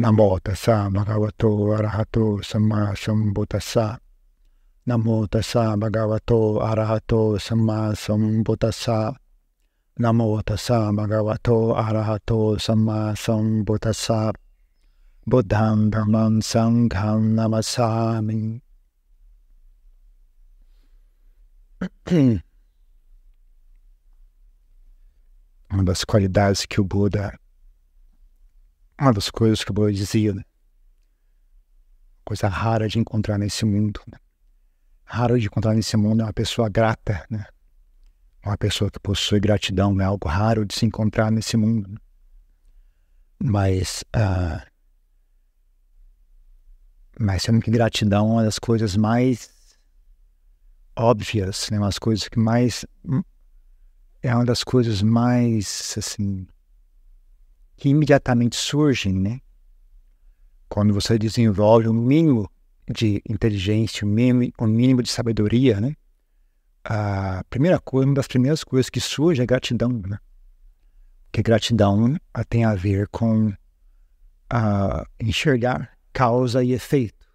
Namo tassa bhagavato arahato samma sambuddhassa. Namo tassa bhagavato arahato samma sambuddhassa. Namo tassa bhagavato arahato samma sambuddhassa. Buddham Brahman Sangham Namasami. Uma das qualidades que o Buda uma das coisas que o Buda dizia, né? coisa rara de encontrar nesse mundo. Né? Raro de encontrar nesse mundo é uma pessoa grata, né? Uma pessoa que possui gratidão é algo raro de se encontrar nesse mundo. Né? Mas, uh, mas sendo que gratidão é uma das coisas mais óbvias, né? Umas coisas que mais é uma das coisas mais assim que imediatamente surgem, né? Quando você desenvolve um mínimo de inteligência, um mínimo, um mínimo de sabedoria, né? A primeira coisa, uma das primeiras coisas que surge é gratidão, né? Porque gratidão tem a ver com a enxergar causa e efeito.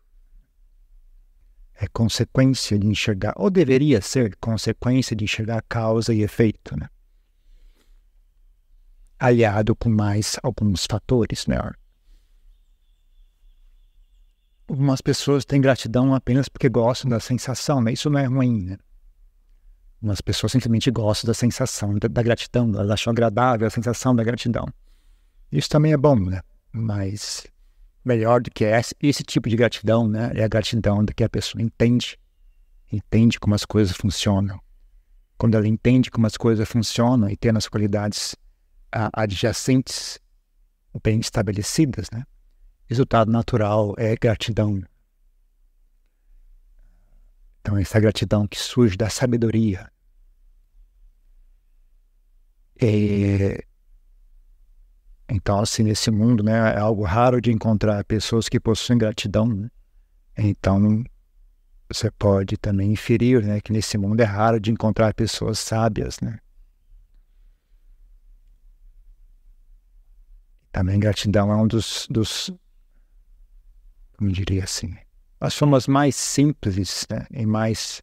É consequência de enxergar, ou deveria ser consequência de enxergar causa e efeito, né? Aliado com mais alguns fatores, né? Algumas pessoas têm gratidão apenas porque gostam da sensação, né? Isso não é ruim, né? Algumas pessoas simplesmente gostam da sensação da, da gratidão, elas acham agradável a sensação da gratidão. Isso também é bom, né? Mas melhor do que esse, esse tipo de gratidão, né? É a gratidão de que a pessoa entende, entende como as coisas funcionam. Quando ela entende como as coisas funcionam e tem as qualidades adjacentes bem estabelecidas, né? Resultado natural é gratidão. Então, essa gratidão que surge da sabedoria. E, então, assim, nesse mundo, né, é algo raro de encontrar pessoas que possuem gratidão. Né? Então, você pode também inferir, né, que nesse mundo é raro de encontrar pessoas sábias, né? Também gratidão é um dos, dos como diria assim, as formas mais simples né, e mais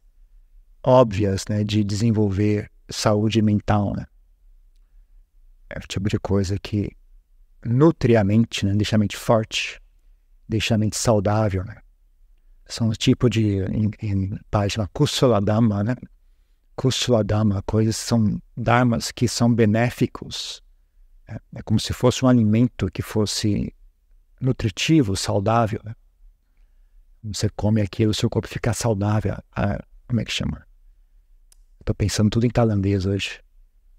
óbvias né, de desenvolver saúde mental. Né? É o tipo de coisa que nutre a mente, né, deixa a mente forte, deixa a mente saudável. Né? São o tipo de, em, em página Kusuladama, né? Kusuladama, coisas são dharmas que são benéficos é, é como se fosse um alimento que fosse nutritivo, saudável. Né? Você come aquilo, o seu corpo fica saudável. Como é que chama? Estou pensando tudo em tailandês hoje.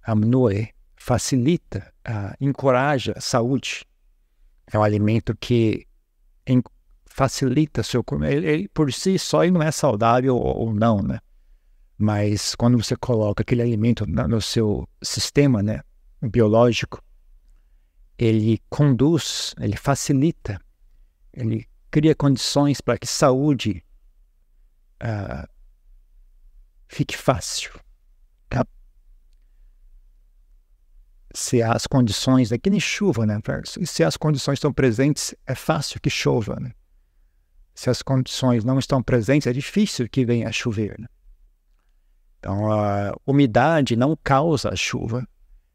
Amnoe facilita, encoraja a saúde. É um alimento que em, facilita seu corpo. Ele, ele, por si só ele não é saudável ou, ou, não, né? Mas quando você coloca aquele alimento no seu sistema, né, biológico, ele conduz, ele facilita, ele cria condições para que saúde uh, fique fácil. Tá? Se as condições, é nem chuva, né? Se as condições estão presentes, é fácil que chova, né? Se as condições não estão presentes, é difícil que venha a chover. Né? Então, a umidade não causa a chuva,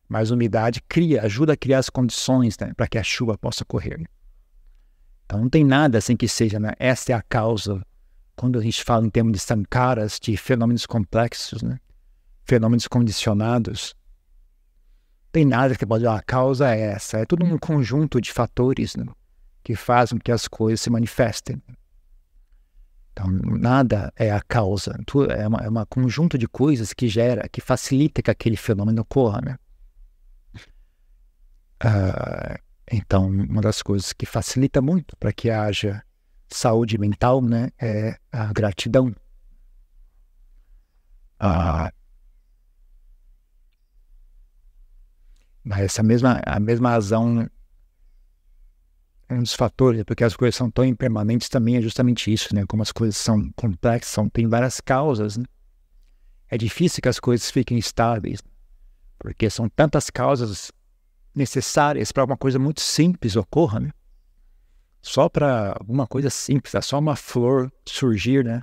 mas umidade cria, ajuda a criar as condições né, para que a chuva possa correr. Então não tem nada assim que seja, né? Essa é a causa. Quando a gente fala em termos de sankaras, de fenômenos complexos, né? fenômenos condicionados, tem nada que pode dizer, a causa é essa. É tudo um conjunto de fatores né? que fazem que as coisas se manifestem. Então, nada é a causa. É uma, é conjunto de coisas que gera, que facilita que aquele fenômeno ocorra. Né? Uh, então, uma das coisas que facilita muito para que haja saúde mental né, é a gratidão. Uh, mas essa mesma, a mesma razão é um dos fatores, porque as coisas são tão impermanentes também é justamente isso, né? Como as coisas são complexas, são, tem várias causas, né? É difícil que as coisas fiquem estáveis, porque são tantas causas necessárias para uma coisa muito simples ocorra, né? só para alguma coisa simples, é só uma flor surgir, né?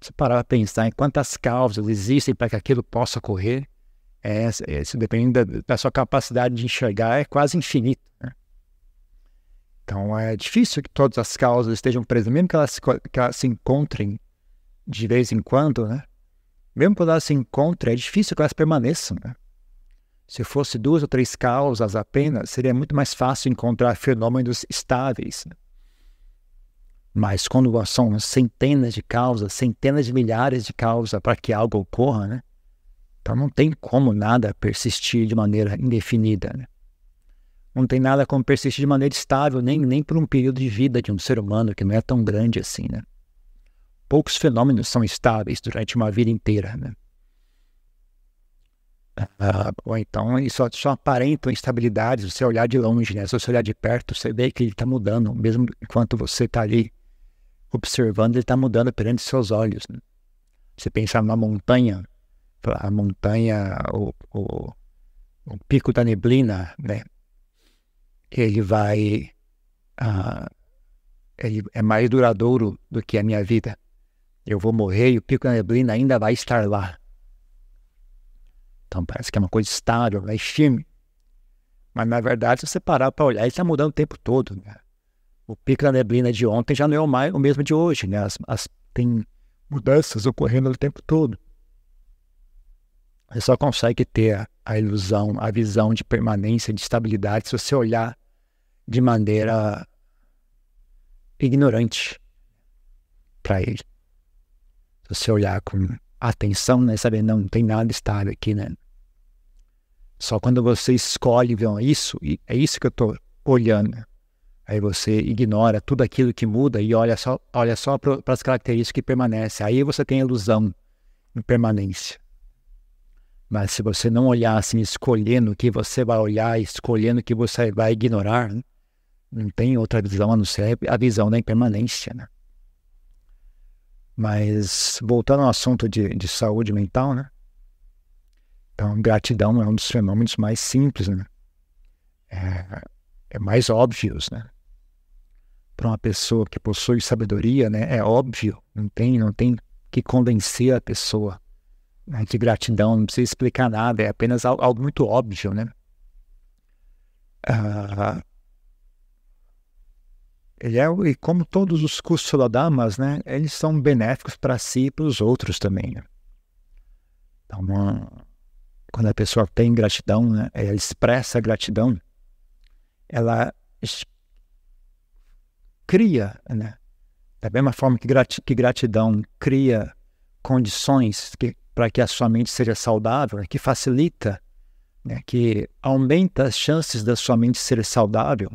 Você parar para pensar em quantas causas existem para que aquilo possa ocorrer, é, isso depende da, da, sua capacidade de enxergar, é quase infinito. Né? Então é difícil que todas as causas estejam presas, mesmo que elas, que elas se encontrem de vez em quando, né? Mesmo quando elas se encontrem, é difícil que elas permaneçam. Né? Se fosse duas ou três causas apenas, seria muito mais fácil encontrar fenômenos estáveis. Né? Mas quando são centenas de causas, centenas de milhares de causas para que algo ocorra, né? Então não tem como nada persistir de maneira indefinida. Né? Não tem nada como persistir de maneira estável, nem, nem por um período de vida de um ser humano que não é tão grande assim. Né? Poucos fenômenos são estáveis durante uma vida inteira. Né? Uh, ou então isso só, só aparentam instabilidades, você olhar de longe, né? Se você olhar de perto, você vê que ele está mudando, mesmo enquanto você está ali observando, ele está mudando perante seus olhos. Né? Você pensar numa montanha, a montanha, o, o, o, pico da neblina, né? Ele vai. Uh, ele é mais duradouro do que a minha vida. Eu vou morrer e o pico da neblina ainda vai estar lá. Então parece que é uma coisa estável, é firme. Mas na verdade, se você parar para olhar, ele está mudando o tempo todo. Né? O pico da neblina de ontem já não é o, mais, o mesmo de hoje. Né? As, as, tem mudanças ocorrendo o tempo todo. Você só consegue ter a, a ilusão, a visão de permanência, de estabilidade, se você olhar de maneira ignorante para ele. Se você olhar com atenção, né, saber não, não tem nada estável aqui, né? Só quando você escolhe, viu, isso, é isso que eu estou olhando. Aí você ignora tudo aquilo que muda e olha só, olha só para as características que permanecem. Aí você tem ilusão de permanência. Mas se você não olhar assim, escolhendo o que você vai olhar, escolhendo o que você vai ignorar, né? não tem outra visão a não ser a visão da impermanência. Né? Mas voltando ao assunto de, de saúde mental, né? Então, gratidão é um dos fenômenos mais simples, né? É, é mais óbvios, né? Para uma pessoa que possui sabedoria, né? É óbvio, não tem, não tem que convencer a pessoa né, de gratidão, não precisa explicar nada, é apenas algo, algo muito óbvio, né? Ah, ele é, e como todos os kushaladamas, né, eles são benéficos para si e para os outros também. Né? Então, uma, quando a pessoa tem gratidão, né, ela expressa gratidão, ela cria, né, da mesma forma que, grat, que gratidão cria condições para que a sua mente seja saudável, né, que facilita, né, que aumenta as chances da sua mente ser saudável,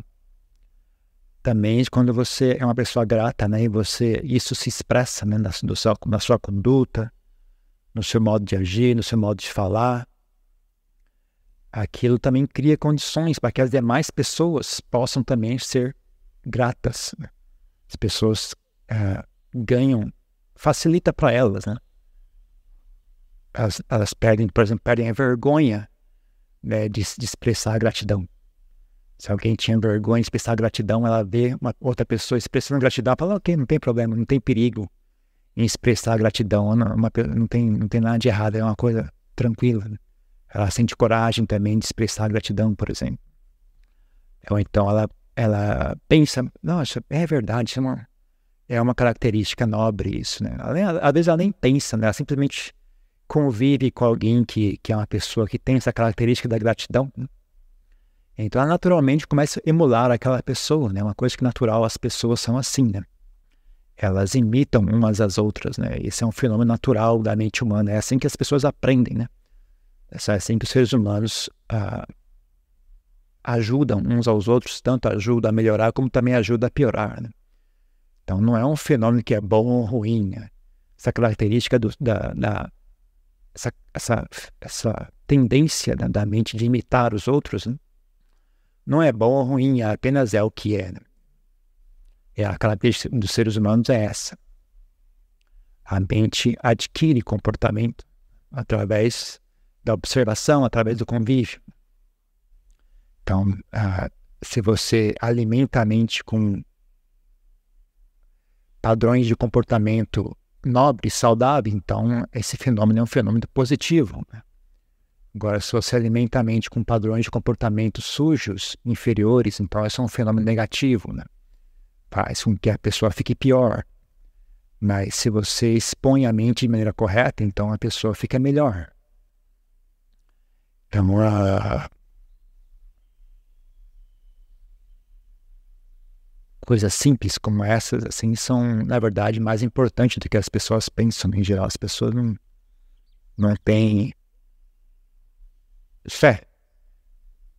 também quando você é uma pessoa grata, né, e você isso se expressa, né, na, na sua conduta, no seu modo de agir, no seu modo de falar, aquilo também cria condições para que as demais pessoas possam também ser gratas. Né? As pessoas uh, ganham, facilita para elas, né? Elas, elas, perdem, por exemplo, perdem a vergonha né, de, de expressar gratidão. Se alguém tinha vergonha de expressar gratidão, ela vê uma outra pessoa expressando gratidão, fala, ok, não tem problema, não tem perigo em expressar gratidão, não, uma, não, tem, não tem nada de errado, é uma coisa tranquila. Né? Ela sente coragem também de expressar gratidão, por exemplo. Então ela, ela pensa, nossa, é verdade, é uma, é uma característica nobre isso, né? Às vezes ela nem pensa, né? Ela simplesmente convive com alguém que, que é uma pessoa que tem essa característica da gratidão. Né? Então ela naturalmente começa a emular aquela pessoa, né? Uma coisa que natural, as pessoas são assim, né? Elas imitam umas às outras, né? Esse é um fenômeno natural da mente humana. É assim que as pessoas aprendem, né? É assim que os seres humanos ah, ajudam uns aos outros, tanto ajuda a melhorar como também ajuda a piorar, né? Então não é um fenômeno que é bom ou ruim, né? Essa característica do, da, da essa, essa, essa tendência da, da mente de imitar os outros, né? não é bom ou ruim, apenas é o que é. Né? É a característica dos seres humanos é essa. A mente adquire comportamento através da observação, através do convívio. Então, uh, se você alimenta a mente com padrões de comportamento nobre, saudável, então esse fenômeno é um fenômeno positivo. Né? Agora, se você alimenta a mente com padrões de comportamento sujos, inferiores, então isso é um fenômeno negativo, né? Faz com que a pessoa fique pior. Mas se você expõe a mente de maneira correta, então a pessoa fica melhor. Então, uh, coisas simples como essas, assim, são, na verdade, mais importantes do que as pessoas pensam em geral. As pessoas não, não têm fé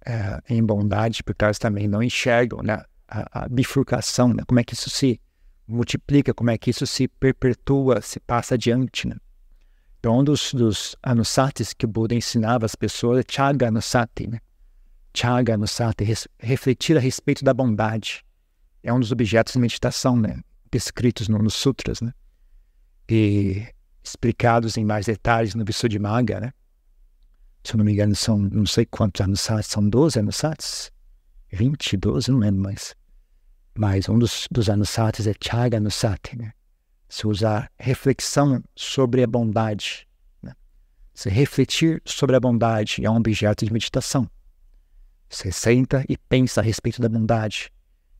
é, em bondade, porque elas também não enxergam né, a, a, bifurcação, né, como é que isso se multiplica, como é que isso se perpetua, se passa adiante. Né? Então, um dos, dos anusatis que o Buda ensinava às pessoas é Chaga Anusati. Né? Chaga Anusati, res, refletir a respeito da bondade. É um dos objetos de meditação né? descritos no, nos sutras. Né? E explicados em mais detalhes no Visuddhimagga, né? se eu não me engano, são não sei quantos anusatis, são 12 anusatis? 20, 12, não lembro mais. Mas um dos, dos anusatis é Chaga Anusati, né? Se usar reflexão sobre a bondade. Né? Se refletir sobre a bondade é um objeto de meditação. Você senta e pensa a respeito da bondade.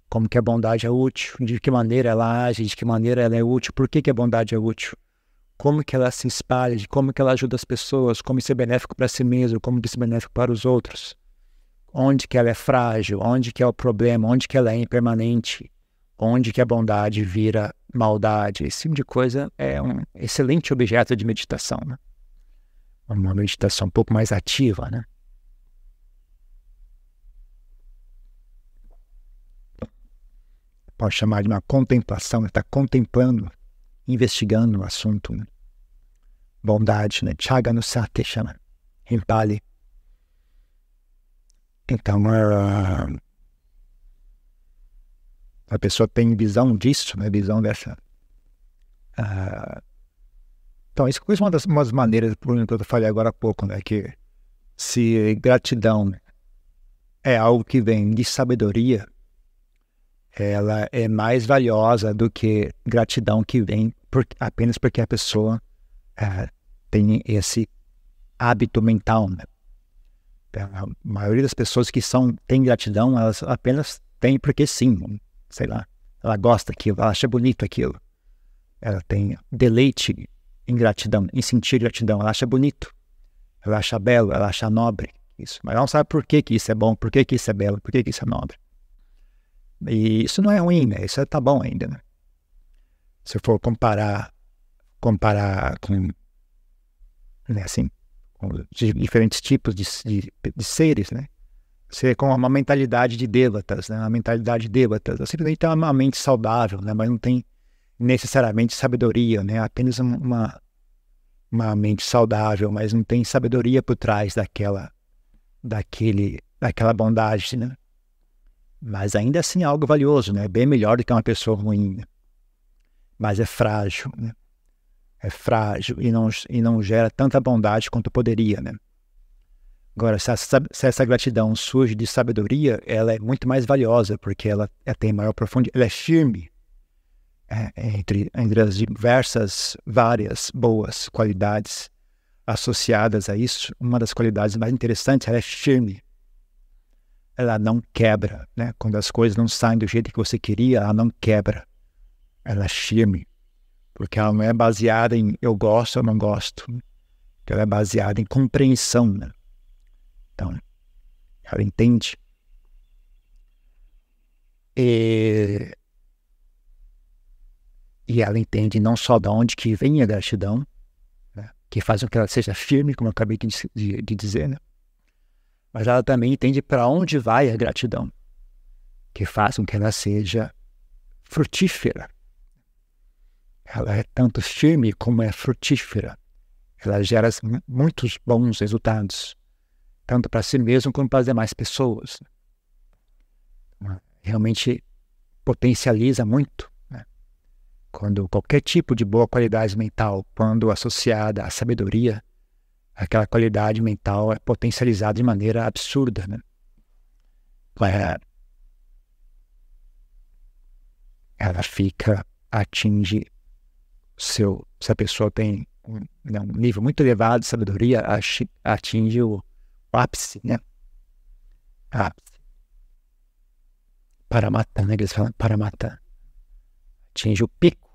Como que a bondade é útil, de que maneira ela age, de que maneira ela é útil, por que, que a bondade é útil como que ela se espalha, de como que ela ajuda as pessoas, como isso é benéfico para si mesmo, como isso é benéfico para os outros. Onde que ela é frágil, onde que é o problema, onde que ela é impermanente, onde que a bondade vira maldade. Esse tipo de coisa é um excelente objeto de meditação. Né? Uma meditação um pouco mais ativa, né? Pode chamar de uma contemplação, está contemplando investigando o assunto. Né? Bondade, né? Chaga no Sate chama, em Pali. Então, uh, a pessoa tem visão disso, né? visão dessa. Uh, então, isso é uma das umas maneiras, por exemplo, que eu falei agora há pouco, né? que se gratidão é algo que vem de sabedoria, ela é mais valiosa do que gratidão que vem por, apenas porque a pessoa é, tem esse hábito mental. Né? A maioria das pessoas que são têm gratidão, elas apenas têm porque sim, sei lá, ela gosta daquilo, ela acha bonito aquilo. Ela tem deleite em gratidão, em sentir gratidão, ela acha bonito, ela acha belo, ela acha nobre isso, mas ela não sabe por que, que isso é bom, por que, que isso é belo, por que, que isso é nobre. E isso não é ruim, né? Isso tá bom ainda, né? Se for comparar, comparar com, né, assim, com diferentes tipos de, de, de seres, né? Ser com uma mentalidade de devatas, né? Uma mentalidade de devatas. Simplesmente tem uma mente saudável, né? Mas não tem necessariamente sabedoria, né? Apenas uma, uma mente saudável, mas não tem sabedoria por trás daquela, daquele, daquela bondade, né? Mas ainda assim é algo valioso, né? Bem melhor do que uma pessoa ruim. Né? Mas é frágil, né? É frágil e não, e não gera tanta bondade quanto poderia, né? Agora, se essa, se essa, gratidão surge de sabedoria, ela é muito mais valiosa, porque ela, ela tem maior profundidade, ela é firme é, entre, entre as diversas, várias boas qualidades associadas a isso. Uma das qualidades mais interessantes, ela é firme ela não quebra, né? Quando as coisas não saem do jeito que você queria, ela não quebra. Ela é firme, porque ela não é baseada em eu gosto ou não gosto. Ela é baseada em compreensão, né? Então, ela entende. E, e ela entende não só de onde que vem a gratidão, né? que faz com que ela seja firme, como eu acabei de, de, de dizer, né? mas ela também entende para onde vai a gratidão, que faz com que ela seja frutífera. Ela é tanto firme como é frutífera. Ela gera muitos bons resultados, tanto para si mesmo como para as demais pessoas. Realmente potencializa muito. Né? Quando qualquer tipo de boa qualidade mental, quando associada à sabedoria, aquela qualidade mental é potencializada de maneira absurda, né? É, ela fica atinge seu, se a pessoa tem um, né, um nível muito elevado de sabedoria, atinge o ápice, né? Ápice. Para matar, né? Eles falam para matar. Atinge o pico.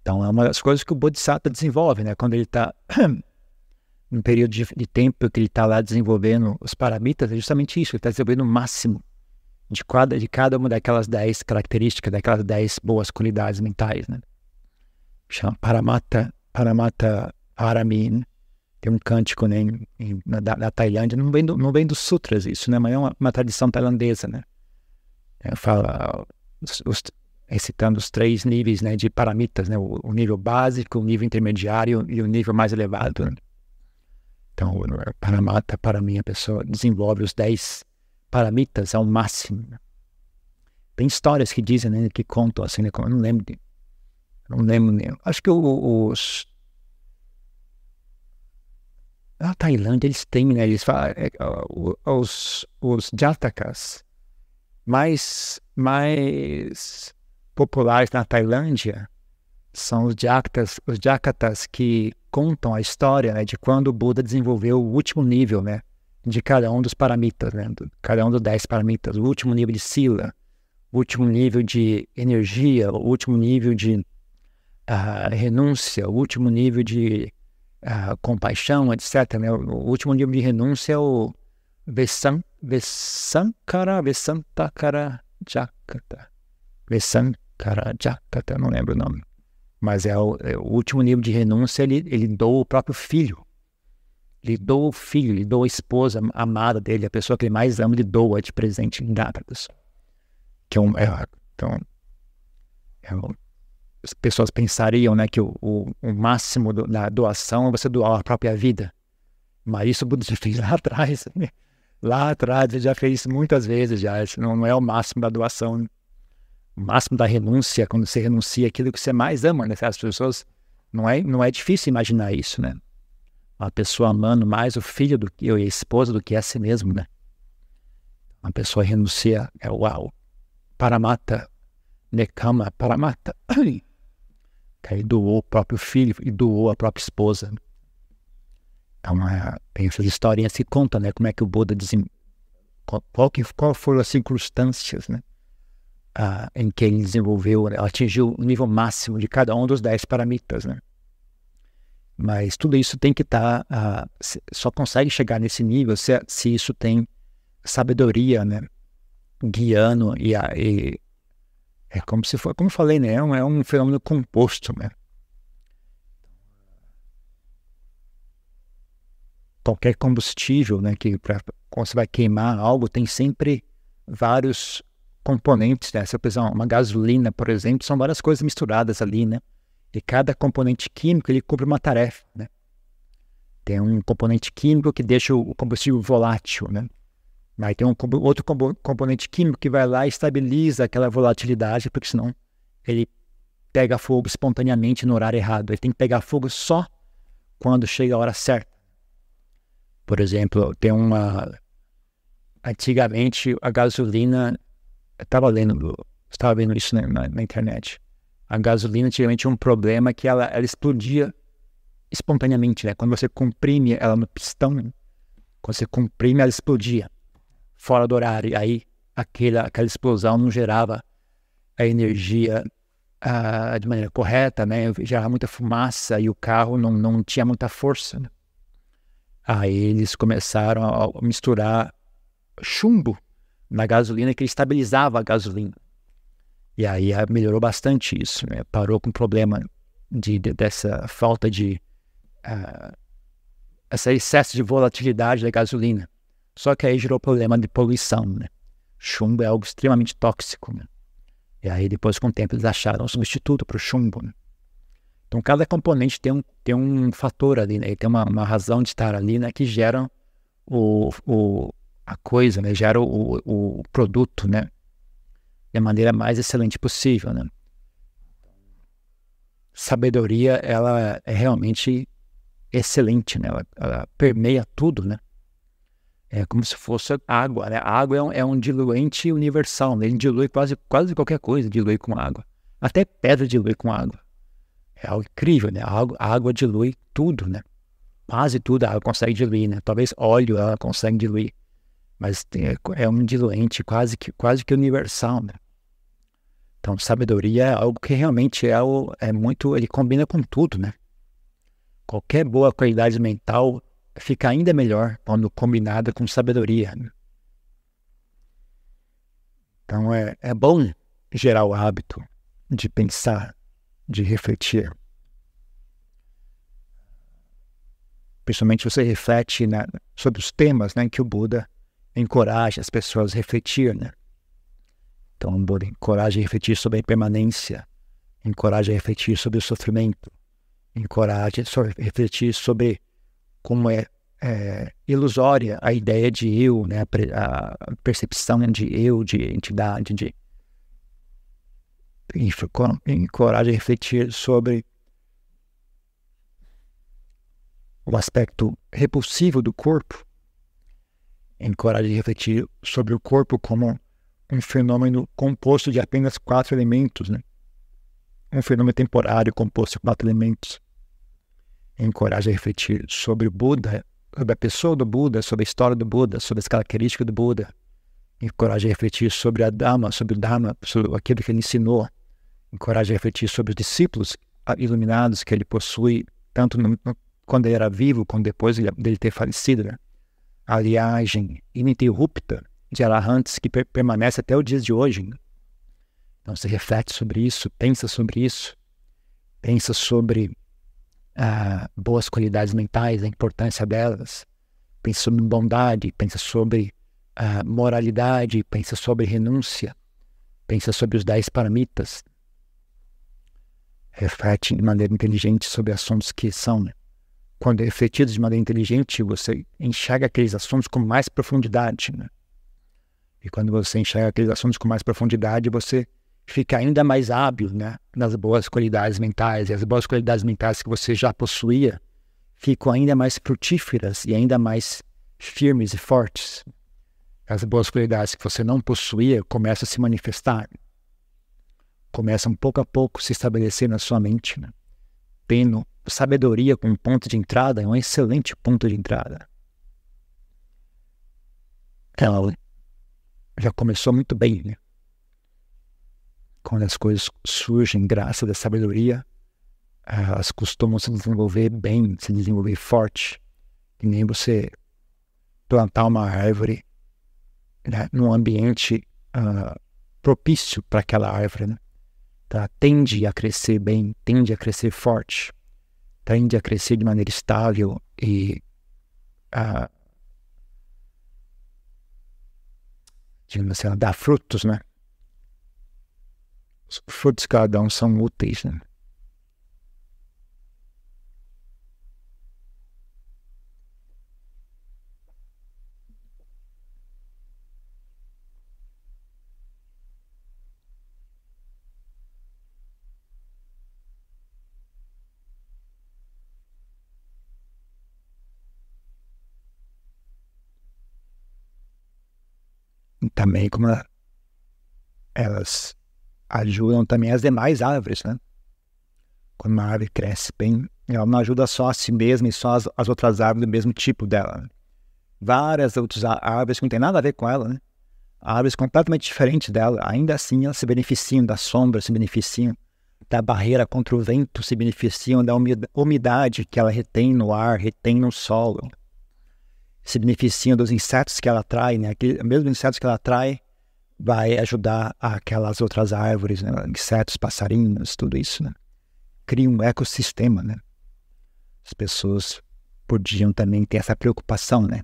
Então é uma das coisas que o Bodhisattva desenvolve, né? Quando ele está num período de, de, tempo que ele está lá desenvolvendo os paramitas, é justamente isso, ele está desenvolvendo o máximo de cada, de cada uma daquelas dez características, daquelas dez boas qualidades mentais, né? Chama Paramata, Paramata Paramin. Tem um cântico né, em, em, na, na, Tailândia, não vem, do, não vem dos sutras isso, né? Mas é uma, uma tradição tailandesa, né? É, fala, os, os, recitando os três níveis né, de paramitas, né? O, o, nível básico, o nível intermediário e o nível mais elevado. Né? Então, Paramata, para mim, a pessoa desenvolve os dez paramitas ao máximo. Tem histórias que dizem, né, que contam assim, né, eu não lembro, de, não lembro. Acho que os na Tailândia eles têm, né, eles falam, é, os os jatakas mais mais populares na Tailândia são os jakatas, os jakatas que contam a história né, de quando o Buda desenvolveu o último nível, né, de cada um dos paramitas, né? cada um dos dez paramitas, o último nível de sila, o último nível de energia, o último nível de uh, renúncia, o último nível de uh, compaixão, etc. Né? O último nível de renúncia é o Vesan, Vesankara, Vesantakara Jakata. Vesankara Jakata, não lembro o nome. Mas é o, é o último nível de renúncia, ele, ele doa o próprio filho ele doa o filho, ele doa a esposa amada dele, a pessoa que ele mais ama, ele doa de presente, em dá. Que é um, é, então, é um, as pessoas pensariam né, que o, o, o máximo do, da doação é você doar a própria vida. Mas isso o Buda já fez lá atrás. Né? Lá atrás ele já fez isso muitas vezes já. Isso não, não é o máximo da doação. Né? O máximo da renúncia, quando você renuncia aquilo que você mais ama, né? As pessoas não é, não é difícil imaginar isso, né? Uma pessoa amando mais o filho do que eu e a esposa do que a si mesmo, né? Uma pessoa renuncia, é uau. Paramata, Nekama, Paramata. Aí doou o próprio filho e doou a própria esposa. É, tem essas historinhas que contam, né? Como é que o Buda desem... qual, que, qual foram as circunstâncias, né? Ah, em que ele desenvolveu, né? atingiu o nível máximo de cada um dos dez paramitas, né? Mas tudo isso tem que estar, tá, uh, só consegue chegar nesse nível se, se isso tem sabedoria, né? Guiando e, e é como se for, como eu falei, né? É um, é um fenômeno composto, né? Qualquer combustível, né? Que pra, quando você vai queimar algo, tem sempre vários componentes, né? Se eu uma gasolina, por exemplo, são várias coisas misturadas ali, né? E cada componente químico ele cumpre uma tarefa, né? Tem um componente químico que deixa o combustível volátil, né? Aí tem um outro componente químico que vai lá e estabiliza aquela volatilidade, porque senão ele pega fogo espontaneamente no horário errado. Ele tem que pegar fogo só quando chega a hora certa. Por exemplo, tem uma. Antigamente a gasolina. Estava lendo, estava vendo isso na, na, na internet a gasolina antigamente tinha um problema que ela, ela explodia espontaneamente, né? Quando você comprime ela no pistão, né? quando você comprime ela explodia fora do horário. Aí aquela, aquela explosão não gerava a energia uh, de maneira correta, né? Gerava muita fumaça e o carro não, não tinha muita força. Né? Aí eles começaram a misturar chumbo na gasolina que estabilizava a gasolina. E aí ah, melhorou bastante isso, né? Parou com o problema de, de, dessa falta de. Uh, esse excesso de volatilidade da gasolina. Só que aí gerou problema de poluição, né? Chumbo é algo extremamente tóxico, né? E aí depois com o tempo eles acharam um substituto para o chumbo, né? Então cada componente tem um, tem um fator ali, né? tem uma, uma razão de estar ali, né? Que gera o, o, a coisa, né? Gera o, o produto, né? da maneira mais excelente possível, né? Sabedoria, ela é realmente excelente, né? Ela, ela permeia tudo, né? É como se fosse água, né? A água é um, é um diluente universal, né? ele dilui quase, quase qualquer coisa, dilui com água. Até pedra dilui com água. É algo incrível, né? A água, a água dilui tudo, né? Quase tudo a água consegue diluir, né? Talvez óleo ela consegue diluir, mas é, é um diluente quase que, quase que universal, né? Então, sabedoria é algo que realmente é, o, é muito, ele combina com tudo, né? Qualquer boa qualidade mental fica ainda melhor quando combinada com sabedoria. Né? Então, é, é bom gerar o hábito de pensar, de refletir. Principalmente você reflete sobre os temas né, que o Buda encoraja as pessoas a refletir, né? Então, o Buda encoraja a refletir sobre a impermanência, encoraja a refletir sobre o sofrimento, encoraja a refletir sobre como é, é ilusória a ideia de eu, né? a, percepção de eu, de entidade, de encoraja a refletir sobre o aspecto repulsivo do corpo, encoraja a refletir sobre o corpo como um fenômeno composto de apenas quatro elementos, né? um fenômeno temporário composto de quatro elementos. Encoraja a refletir sobre o Buda, sobre a pessoa do Buda, sobre a história do Buda, sobre as características do Buda. Encoraja a refletir sobre a Dhamma, sobre o Dhamma, sobre aquilo que ele ensinou. Encoraja a refletir sobre os discípulos iluminados que ele possui, tanto no, no, quando ele era vivo, quanto depois dele ter falecido. Né? A viagem ininterrupta de Arahants que per permanece até o dia de hoje. Né? Então você reflete sobre isso, pensa sobre isso, pensa sobre ah, boas qualidades mentais, a importância delas, pensa sobre bondade, pensa sobre ah, moralidade, pensa sobre renúncia, pensa sobre os dez paramitas, reflete de maneira inteligente sobre assuntos que são, né? quando refletidos de maneira inteligente, você enxerga aqueles assuntos com mais profundidade. Né? E quando você enxerga aqueles assuntos com mais profundidade, você fica ainda mais hábil né, nas boas qualidades mentais. E as boas qualidades mentais que você já possuía ficam ainda mais frutíferas e ainda mais firmes e fortes. As boas qualidades que você não possuía começam a se manifestar. Começam pouco a pouco se estabelecer na sua mente. Né? Sabedoria como ponto de entrada é um excelente ponto de entrada. Ela já começou muito bem, né? Quando as coisas surgem graças à sabedoria, elas costumam se desenvolver bem, se desenvolver forte. Que nem você plantar uma árvore né, num ambiente uh, propício para aquela árvore. Né? Tá? Tende a crescer bem, tende a crescer forte, tende a crescer de maneira estável e uh, digamos assim, ela dá frutos, né? Os frutos de cada um são úteis, né? também como elas ajudam também as demais árvores, né? Quando uma árvore cresce bem, ela não ajuda só a si mesma e só as, as outras árvores do mesmo tipo dela. Né? Várias outras árvores que não tem nada a ver com ela, né? Árvores completamente diferentes dela, ainda assim elas se beneficiam da sombra, se beneficiam da barreira contra o vento, se beneficiam da umidade que ela retém no ar, retém no solo se beneficiam dos insetos que ela atrai, né? Aquele, mesmo insetos que ela atrai vai ajudar aquelas outras árvores, né? insetos, passarinhos, tudo isso, né? Cria um ecossistema, né? As pessoas podiam também ter essa preocupação, né?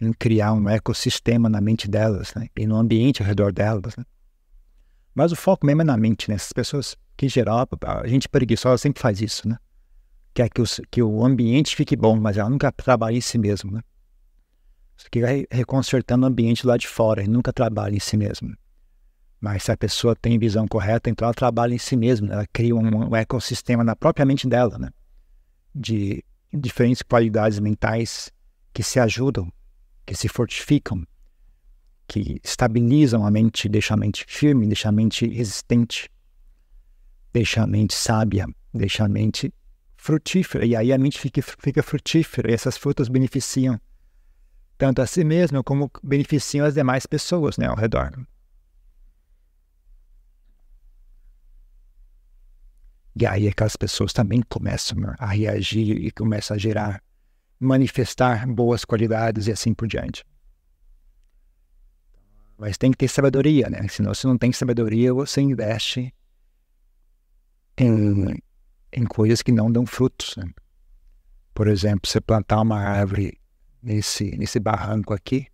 Em criar um ecossistema na mente delas, né? E no ambiente ao redor delas, né? Mas o foco mesmo é na mente, né? Essas pessoas, que em geral, a gente preguiçosa sempre faz isso, né? Quer que, os, que o ambiente fique bom, mas ela nunca trabalha em si mesma, né? Você fica reconsertando o ambiente lá de fora e nunca trabalha em si mesmo. Mas se a pessoa tem visão correta, então ela trabalha em si mesma. Ela cria um, um ecossistema na própria mente dela, né? De diferentes qualidades mentais que se ajudam que se fortificam, que estabilizam a mente, deixam a mente firme, deixam a mente resistente, deixam a mente sábia, deixam a mente frutífera. E aí a mente fica, fica frutífera e essas frutas beneficiam tanto a si mesmo como beneficiam as demais pessoas né, ao redor. E aí aquelas pessoas também começam a reagir e começam a gerar, manifestar boas qualidades e assim por diante. Mas tem que ter sabedoria, né? Senão, se não tem sabedoria, você investe em, em coisas que não dão frutos. Né? Por exemplo, você plantar uma árvore nesse, nesse barranco aqui,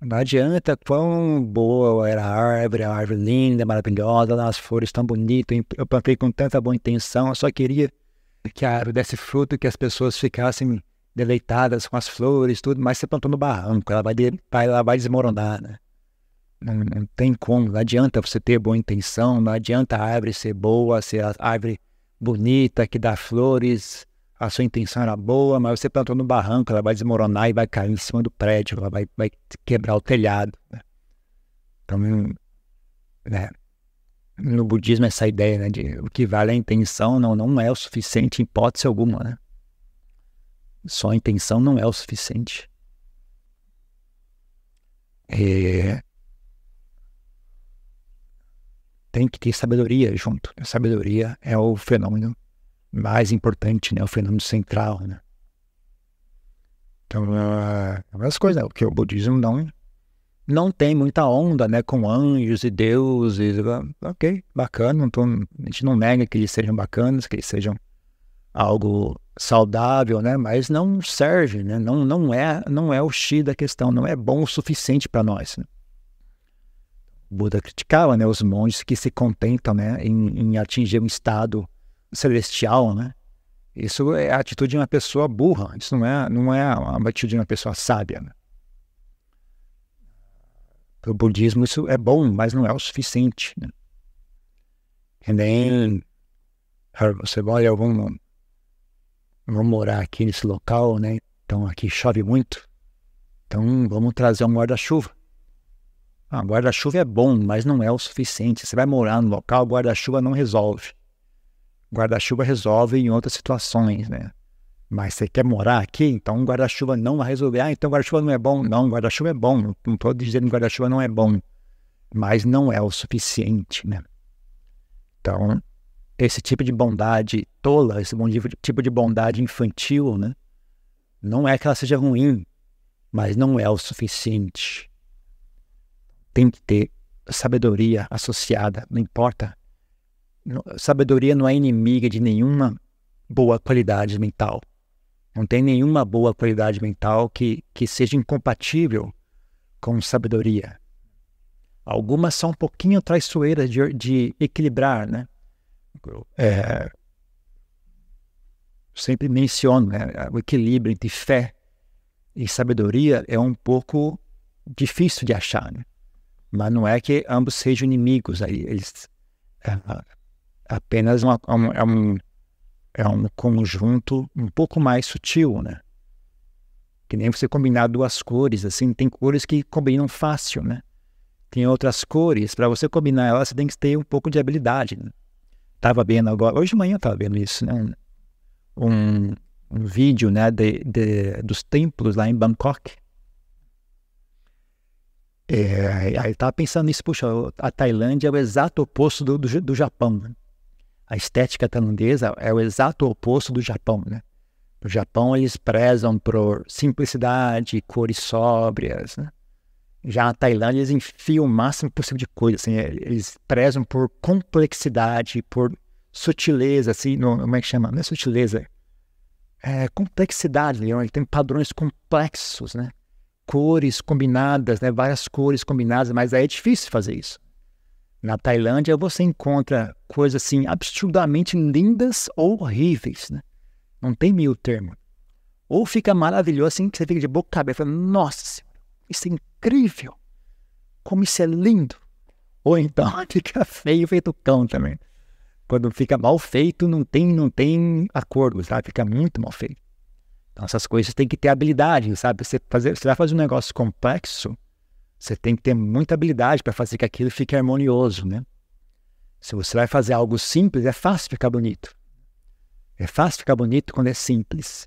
não adianta quão boa era a árvore, a árvore linda, maravilhosa, as flores tão bonitas, eu plantei com tanta boa intenção, eu só queria que a árvore desse fruto, que as pessoas ficassem deleitadas com as flores, tudo, mas você plantou no barranco, ela vai, vai, ela vai desmoronar, né? Não, não, tem como, não adianta você ter boa intenção, não adianta a árvore ser boa, ser a árvore bonita, que dá flores, a sua intenção era boa, mas você plantou no barranco, ela vai desmoronar e vai cair em cima do prédio, ela vai, vai quebrar o telhado. Né? Então, né, no budismo, essa ideia né, de o que vale a intenção não, não é o suficiente em hipótese alguma. Né? Só a intenção não é o suficiente. É... Tem que ter sabedoria junto. A sabedoria é o fenômeno mais importante, né? O fenômeno central, né? Então, uh, as coisas, né? porque o budismo não, não tem muita onda, né? Com anjos e deuses. Ok, bacana. Tô, a gente não nega que eles sejam bacanas, que eles sejam algo saudável, né? Mas não serve, né? Não, não, é, não é o X da questão, não é bom o suficiente para nós. Né? Buda criticava, né? Os monges que se contentam, né? Em, em atingir um estado celestial, né? Isso é a atitude de uma pessoa burra, isso não é, não é a atitude de uma pessoa sábia. Né? Para o budismo isso é bom, mas não é o suficiente. Né? Nem você olha, vou, vou morar aqui nesse local, né? Então aqui chove muito, então vamos trazer um guarda-chuva. Ah, guarda-chuva é bom, mas não é o suficiente. Você vai morar no local, guarda-chuva não resolve. Guarda-chuva resolve em outras situações, né? Mas você quer morar aqui, então guarda-chuva não vai resolver. Ah, então guarda-chuva não é bom. Não, guarda-chuva é bom. Não estou dizendo que guarda-chuva não é bom. Mas não é o suficiente, né? Então, esse tipo de bondade tola, esse tipo de bondade infantil, né? Não é que ela seja ruim, mas não é o suficiente. Tem que ter sabedoria associada, não importa sabedoria não é inimiga de nenhuma boa qualidade mental. Não tem nenhuma boa qualidade mental que, que seja incompatível com sabedoria. Algumas são um pouquinho traiçoeiras de, de equilibrar, né? É, sempre menciono, né? O equilíbrio entre fé e sabedoria é um pouco difícil de achar, né? Mas não é que ambos sejam inimigos aí. Eles, é, apenas uma, é, um, é um conjunto um pouco mais sutil, né? Que nem você combinar duas cores, assim, tem cores que combinam fácil, né? Tem outras cores, para você combinar elas, você tem que ter um pouco de habilidade. Né? Tava vendo agora, hoje de manhã tava vendo isso, né? Um, um vídeo, né, de, de, dos templos lá em Bangkok. É, aí eu tava pensando nisso, puxa, a Tailândia é o exato oposto do, do, do Japão. Né? A estética tailandesa é o exato oposto do Japão, né? No Japão eles prezam por simplicidade, cores sóbrias, né? Já na Tailândia eles enfiam o máximo possível de coisa, assim, é, eles prezam por complexidade, por sutileza, assim, no, como é que chama? Não é sutileza, é complexidade, Leon, ele tem padrões complexos, né? Cores combinadas, né? Várias cores combinadas, mas aí é difícil fazer isso. Na Tailândia você encontra coisas assim absurdamente lindas ou horríveis, né? Não tem meio termo. Ou fica maravilhoso assim que você fica de boca aberta, nossa, isso é incrível. Como isso é lindo. Ou então fica feio feito cão também. Quando fica mal feito, não tem, não tem acordo, sabe? Fica muito mal feito. Então, essas coisas tem que ter habilidade, sabe? Você, fazer, você vai fazer um negócio complexo, você tem que ter muita habilidade para fazer que aquilo fique harmonioso, né? Se você vai fazer algo simples, é fácil ficar bonito. É fácil ficar bonito quando é simples.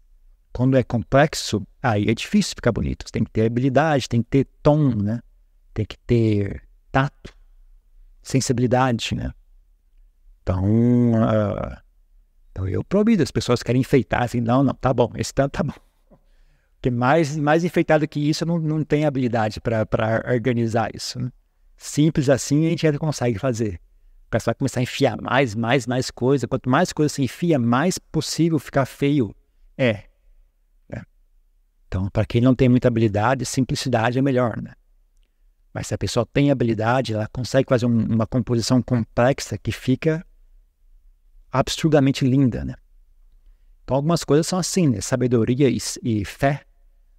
Quando é complexo, aí é difícil ficar bonito. Você tem que ter habilidade, tem que ter tom, né? Tem que ter tato, sensibilidade, né? Então, uh, então eu proibido. As pessoas querem enfeitar, assim, não, não, tá bom, esse tanto tá bom. Porque mais, mais enfeitado que isso, não, não tem habilidade para organizar isso. Né? Simples assim, a gente já consegue fazer. O pessoal vai começar a enfiar mais, mais, mais coisa. Quanto mais coisa se enfia, mais possível ficar feio é. Né? Então, para quem não tem muita habilidade, simplicidade é melhor, né? Mas se a pessoa tem habilidade, ela consegue fazer um, uma composição complexa que fica absurdamente linda, né? Então, algumas coisas são assim, né? Sabedoria e, e fé,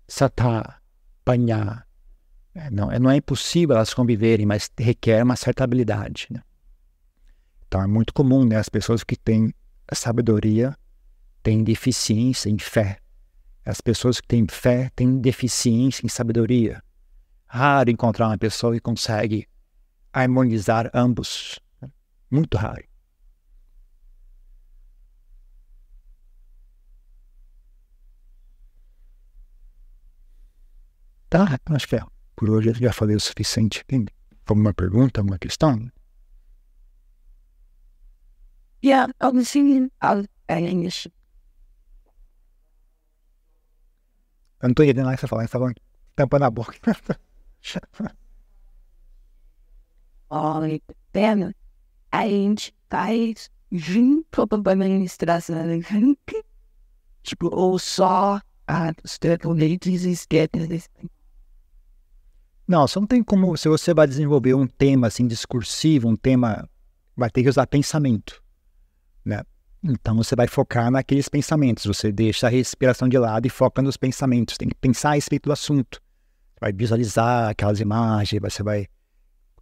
sata, panha. É, não, é, não é impossível elas conviverem, mas requer uma certa habilidade, né? Então, é muito comum, né? As pessoas que têm sabedoria têm deficiência em fé. As pessoas que têm fé têm deficiência em sabedoria. Raro encontrar uma pessoa que consegue harmonizar ambos. Né? Muito raro. Tá, acho que é. Por hoje eu já falei o suficiente. Tem alguma pergunta, alguma questão? Yeah, obviously, I'll English. Eu não tô entendendo nada que você fala, você tá falando tampando a boca. Olha, pena, a gente faz junto com a administração, tipo, ou só a os componentes esquemas. Não, você não tem como. Se você vai desenvolver um tema assim discursivo, um tema, vai ter que usar pensamento, né? Então você vai focar naqueles pensamentos. Você deixa a respiração de lado e foca nos pensamentos. Tem que pensar a respeito do assunto. Vai visualizar aquelas imagens, você vai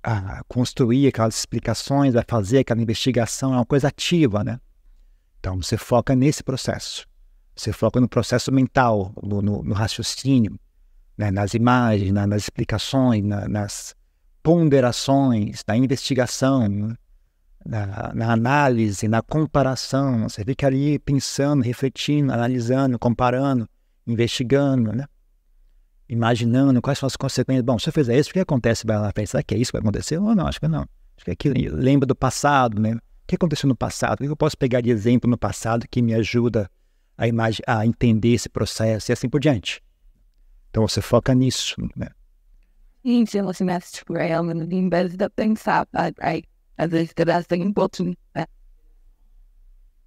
ah, construir aquelas explicações, vai fazer aquela investigação. É uma coisa ativa, né? Então você foca nesse processo. Você foca no processo mental, no, no, no raciocínio né, nas imagens, na, nas explicações, na, nas ponderações, na investigação, na, na, análise, na comparação. Você fica ali pensando, refletindo, analisando, comparando, investigando, né? imaginando quais são as consequências. Bom, se eu fizer isso, o que acontece vai lá frente? Será que é isso que vai acontecer? Ou não, acho que não. Acho que é aquilo. Lembra do passado, né? O que aconteceu no passado? O que eu posso pegar de exemplo no passado que me ajuda a, a entender esse processo e assim por diante? Então você foca nisso, né? Sim, você mexe tipo, realmente em vez de pensar, aí, às vezes tem um né?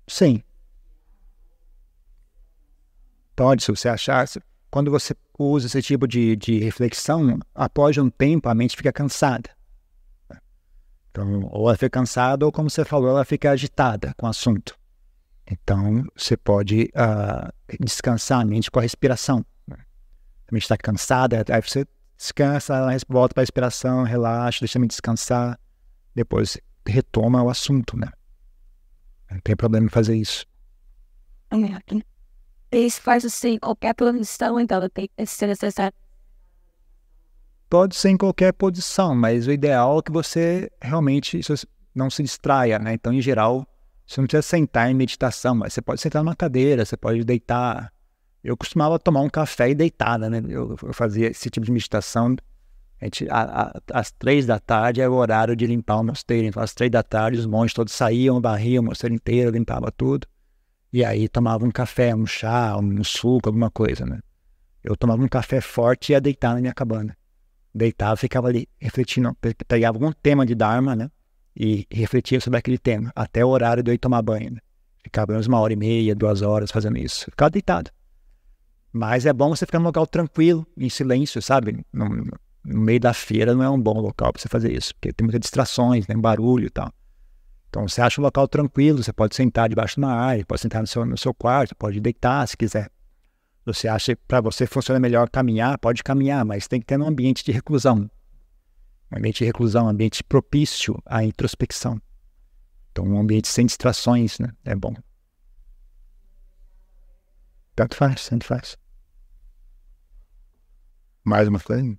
Sim. Pode, se você achar, quando você usa esse tipo de, de reflexão, após um tempo a mente fica cansada. Então, ou ela fica cansada, ou como você falou, ela fica agitada com o assunto. Então, você pode uh, descansar a mente com a respiração a mente está cansada, aí você descansa, volta para a respiração, relaxa, deixa a mente descansar, depois retoma o assunto, né? Não tem problema em fazer isso. Isso faz assim, qualquer posição, então tem que ser necessário. Pode ser em qualquer posição, mas o ideal é que você realmente não se distraia, né? Então, em geral, você não precisa sentar em meditação, mas você pode sentar numa cadeira, você pode deitar, eu costumava tomar um café e deitada, né? Eu, eu fazia esse tipo de meditação. A gente, a, a, às três da tarde era o horário de limpar o mosteiro. Então, às três da tarde, os monges todos saíam, barriam o mosteiro inteiro, limpava tudo. E aí tomava um café, um chá, um suco, alguma coisa, né? Eu tomava um café forte e ia deitar na minha cabana. Deitava, ficava ali refletindo, pegava algum tema de Dharma, né? E refletia sobre aquele tema, até o horário de eu ir tomar banho. Né? Ficava menos uma hora e meia, duas horas fazendo isso. Ficava deitado. Mas é bom você ficar num local tranquilo, em silêncio, sabe? No, no meio da feira não é um bom local para você fazer isso, porque tem muitas distrações, tem barulho e tal. Então você acha um local tranquilo, você pode sentar debaixo de uma árvore, pode sentar no seu, no seu quarto, pode deitar se quiser. Você acha que para você funciona melhor caminhar, pode caminhar, mas tem que ter um ambiente de reclusão. Um ambiente de reclusão, um ambiente propício à introspecção. Então um ambiente sem distrações, né? É bom. Tanto faz, tanto faz. Mais uma coisa?